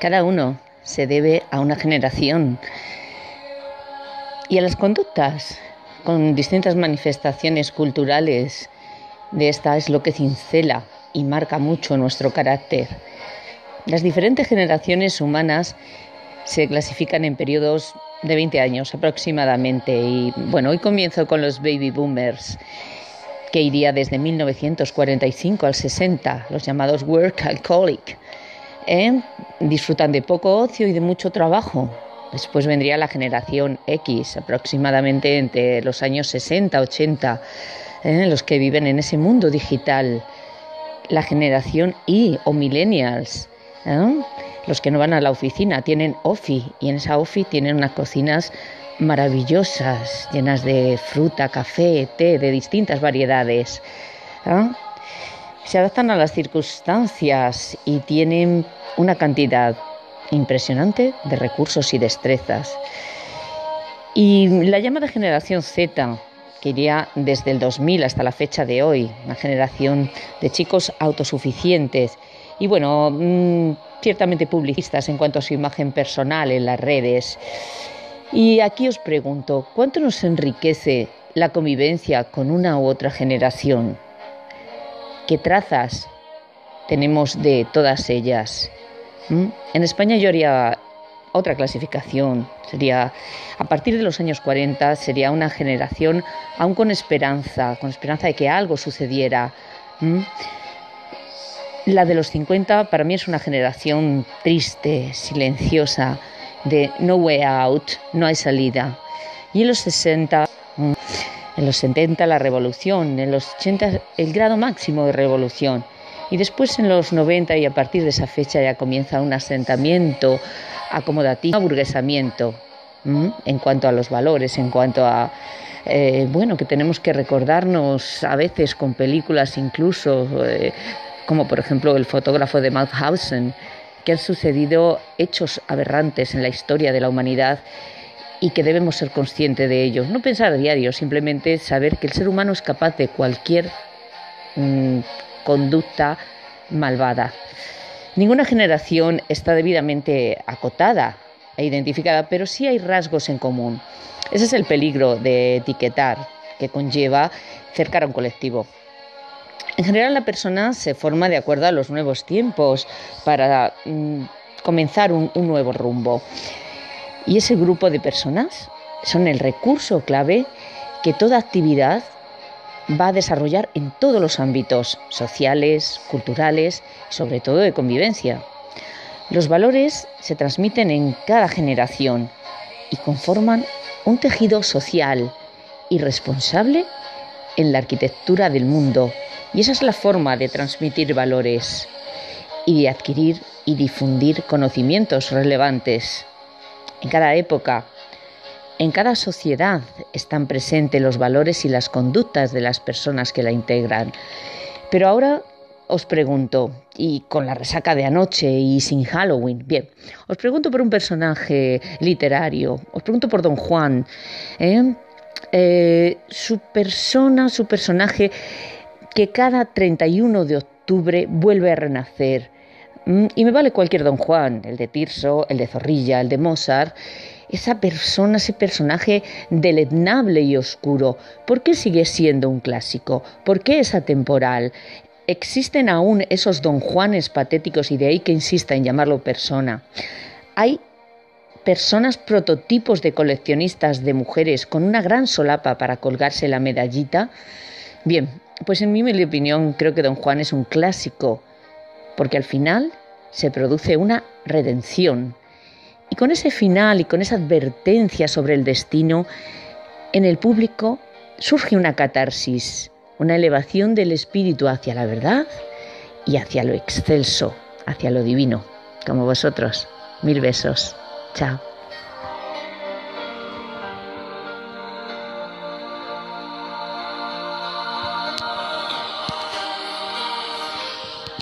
Cada uno se debe a una generación y a las conductas con distintas manifestaciones culturales de esta es lo que cincela y marca mucho nuestro carácter. Las diferentes generaciones humanas se clasifican en periodos de 20 años aproximadamente y bueno, hoy comienzo con los baby boomers que iría desde 1945 al 60, los llamados work alcoholic. ¿Eh? Disfrutan de poco ocio y de mucho trabajo. Después vendría la generación X, aproximadamente entre los años 60, 80, ¿eh? los que viven en ese mundo digital. La generación Y o millennials, ¿eh? los que no van a la oficina, tienen OFI y en esa OFI tienen unas cocinas maravillosas, llenas de fruta, café, té, de distintas variedades. Se adaptan a las circunstancias y tienen una cantidad impresionante de recursos y destrezas. Y la llamada generación Z, que iría desde el 2000 hasta la fecha de hoy, una generación de chicos autosuficientes y bueno, mm, ciertamente publicistas en cuanto a su imagen personal en las redes. Y aquí os pregunto, ¿cuánto nos enriquece la convivencia con una u otra generación? ¿Qué trazas tenemos de todas ellas? ¿Mm? En España yo haría otra clasificación. Sería, a partir de los años 40, sería una generación aún con esperanza, con esperanza de que algo sucediera. ¿Mm? La de los 50 para mí es una generación triste, silenciosa, de no way out, no hay salida. Y en los 60, mm, en los 70 la revolución, en los 80 el grado máximo de revolución. Y después en los 90 y a partir de esa fecha ya comienza un asentamiento acomodativo, un aburguesamiento en cuanto a los valores, en cuanto a, eh, bueno, que tenemos que recordarnos a veces con películas incluso, eh, como por ejemplo el fotógrafo de Mauthausen, que han sucedido hechos aberrantes en la historia de la humanidad y que debemos ser conscientes de ellos. No pensar a diario, simplemente saber que el ser humano es capaz de cualquier mm, conducta malvada. Ninguna generación está debidamente acotada e identificada, pero sí hay rasgos en común. Ese es el peligro de etiquetar que conlleva cercar a un colectivo. En general la persona se forma de acuerdo a los nuevos tiempos para mm, comenzar un, un nuevo rumbo. Y ese grupo de personas son el recurso clave que toda actividad va a desarrollar en todos los ámbitos sociales, culturales y sobre todo de convivencia. Los valores se transmiten en cada generación y conforman un tejido social y responsable en la arquitectura del mundo y esa es la forma de transmitir valores y de adquirir y difundir conocimientos relevantes. En cada época, en cada sociedad están presentes los valores y las conductas de las personas que la integran. Pero ahora os pregunto, y con la resaca de anoche y sin Halloween, bien, os pregunto por un personaje literario, os pregunto por Don Juan, ¿eh? Eh, su persona, su personaje que cada 31 de octubre vuelve a renacer. Mm, y me vale cualquier Don Juan, el de Tirso, el de Zorrilla, el de Mozart, esa persona, ese personaje deleznable y oscuro, ¿por qué sigue siendo un clásico? ¿Por qué es atemporal? ¿Existen aún esos Don Juanes patéticos y de ahí que insista en llamarlo persona? Hay personas prototipos de coleccionistas de mujeres con una gran solapa para colgarse la medallita. Bien, pues en mi opinión creo que Don Juan es un clásico, porque al final se produce una redención. Y con ese final y con esa advertencia sobre el destino, en el público surge una catarsis, una elevación del espíritu hacia la verdad y hacia lo excelso, hacia lo divino, como vosotros. Mil besos. Chao.